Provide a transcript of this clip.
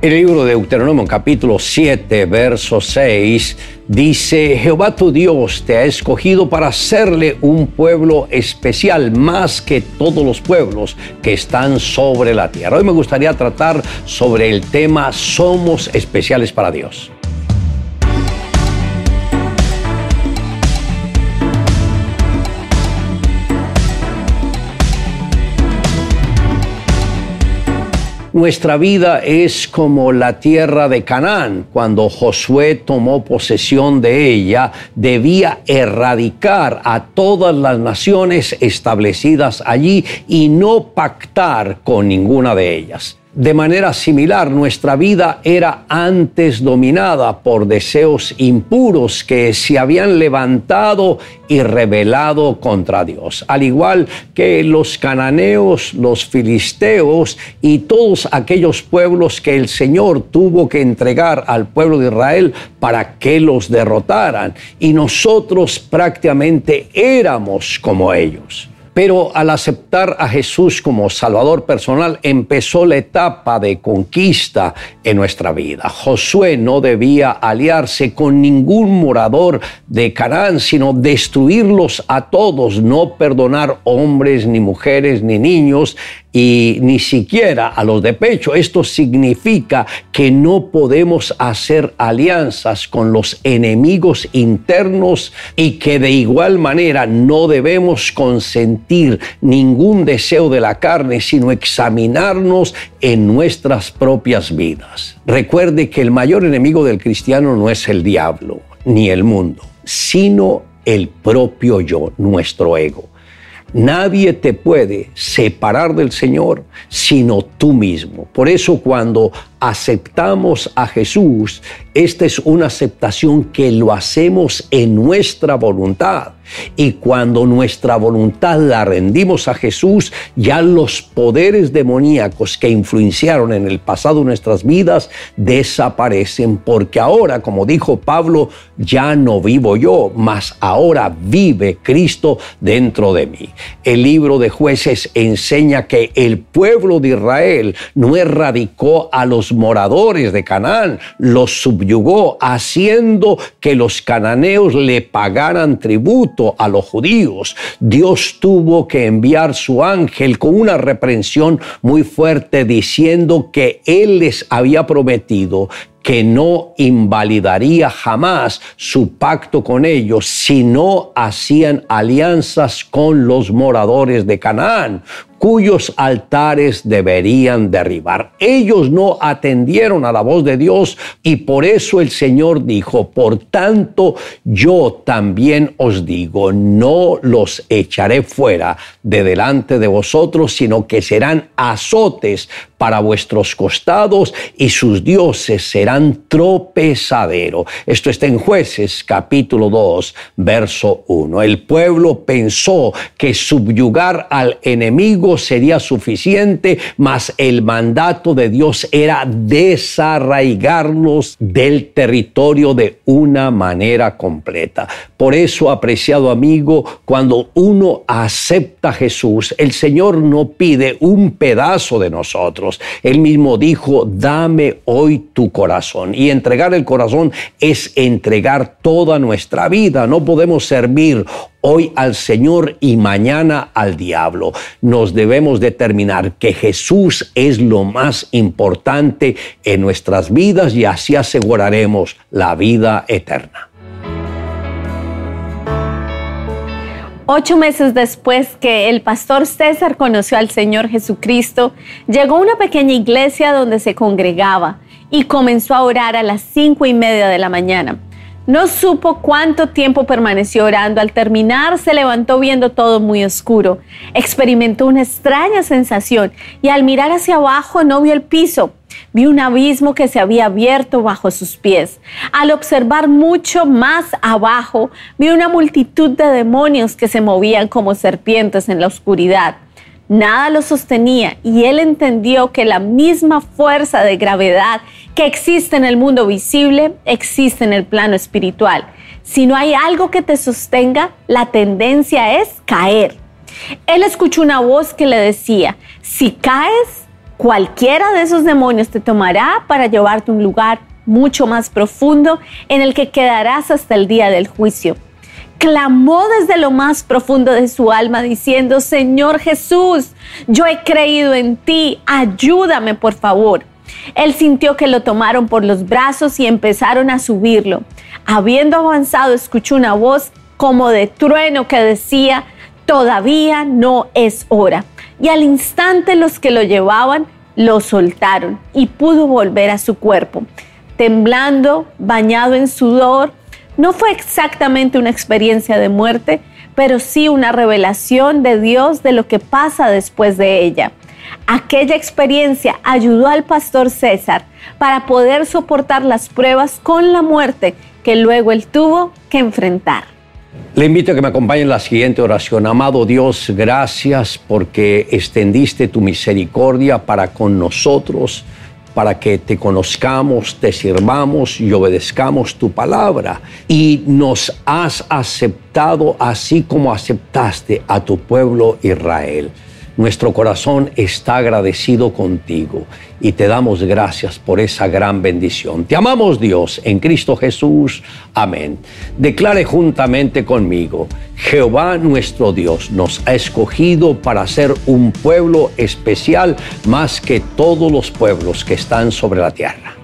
El libro de Deuteronomio capítulo 7, verso 6 dice, Jehová tu Dios te ha escogido para hacerle un pueblo especial más que todos los pueblos que están sobre la tierra. Hoy me gustaría tratar sobre el tema Somos especiales para Dios. Nuestra vida es como la tierra de Canaán. Cuando Josué tomó posesión de ella, debía erradicar a todas las naciones establecidas allí y no pactar con ninguna de ellas. De manera similar, nuestra vida era antes dominada por deseos impuros que se habían levantado y rebelado contra Dios. Al igual que los cananeos, los filisteos y todos aquellos pueblos que el Señor tuvo que entregar al pueblo de Israel para que los derrotaran. Y nosotros prácticamente éramos como ellos. Pero al aceptar a Jesús como Salvador personal, empezó la etapa de conquista en nuestra vida. Josué no debía aliarse con ningún morador de Canaán, sino destruirlos a todos, no perdonar hombres, ni mujeres, ni niños, y ni siquiera a los de pecho. Esto significa que no podemos hacer alianzas con los enemigos internos y que de igual manera no debemos consentir ningún deseo de la carne, sino examinarnos en nuestras propias vidas. Recuerde que el mayor enemigo del cristiano no es el diablo ni el mundo, sino el propio yo, nuestro ego. Nadie te puede separar del Señor sino tú mismo. Por eso cuando aceptamos a Jesús, esta es una aceptación que lo hacemos en nuestra voluntad. Y cuando nuestra voluntad la rendimos a Jesús, ya los poderes demoníacos que influenciaron en el pasado nuestras vidas desaparecen, porque ahora, como dijo Pablo, ya no vivo yo, mas ahora vive Cristo dentro de mí. El libro de jueces enseña que el pueblo de Israel no erradicó a los moradores de Canaán, los subyugó, haciendo que los cananeos le pagaran tributo a los judíos. Dios tuvo que enviar su ángel con una reprensión muy fuerte diciendo que él les había prometido que no invalidaría jamás su pacto con ellos si no hacían alianzas con los moradores de Canaán, cuyos altares deberían derribar. Ellos no atendieron a la voz de Dios y por eso el Señor dijo, por tanto yo también os digo, no los echaré fuera de delante de vosotros, sino que serán azotes para vuestros costados y sus dioses serán tropezadero. Esto está en jueces capítulo 2, verso 1. El pueblo pensó que subyugar al enemigo sería suficiente, mas el mandato de Dios era desarraigarlos del territorio de una manera completa. Por eso, apreciado amigo, cuando uno acepta a Jesús, el Señor no pide un pedazo de nosotros. Él mismo dijo, dame hoy tu Y entregar el corazón es entregar toda nuestra vida. No podemos servir hoy al Señor y mañana al diablo. Nos debemos determinar que Jesús es lo más importante en nuestras vidas y así aseguraremos la vida eterna. Ocho meses después que el pastor César conoció al Señor Jesucristo, llegó una pequeña iglesia donde se congregaba y comenzó a orar a las cinco y media de la mañana. No supo cuánto tiempo permaneció orando. Al terminar se levantó viendo todo muy oscuro. Experimentó una extraña sensación y al mirar hacia abajo no vio el piso. Vio un abismo que se había abierto bajo sus pies. Al observar mucho más abajo, vio una multitud de demonios que se movían como serpientes en la oscuridad. Nada lo sostenía y él entendió que la misma fuerza de gravedad que existe en el mundo visible existe en el plano espiritual. Si no hay algo que te sostenga, la tendencia es caer. Él escuchó una voz que le decía, si caes, Cualquiera de esos demonios te tomará para llevarte a un lugar mucho más profundo en el que quedarás hasta el día del juicio. Clamó desde lo más profundo de su alma diciendo, Señor Jesús, yo he creído en ti, ayúdame por favor. Él sintió que lo tomaron por los brazos y empezaron a subirlo. Habiendo avanzado, escuchó una voz como de trueno que decía, todavía no es hora. Y al instante los que lo llevaban lo soltaron y pudo volver a su cuerpo. Temblando, bañado en sudor, no fue exactamente una experiencia de muerte, pero sí una revelación de Dios de lo que pasa después de ella. Aquella experiencia ayudó al pastor César para poder soportar las pruebas con la muerte que luego él tuvo que enfrentar. Le invito a que me acompañe en la siguiente oración. Amado Dios, gracias porque extendiste tu misericordia para con nosotros, para que te conozcamos, te sirvamos y obedezcamos tu palabra. Y nos has aceptado así como aceptaste a tu pueblo Israel. Nuestro corazón está agradecido contigo y te damos gracias por esa gran bendición. Te amamos Dios en Cristo Jesús. Amén. Declare juntamente conmigo, Jehová nuestro Dios nos ha escogido para ser un pueblo especial más que todos los pueblos que están sobre la tierra.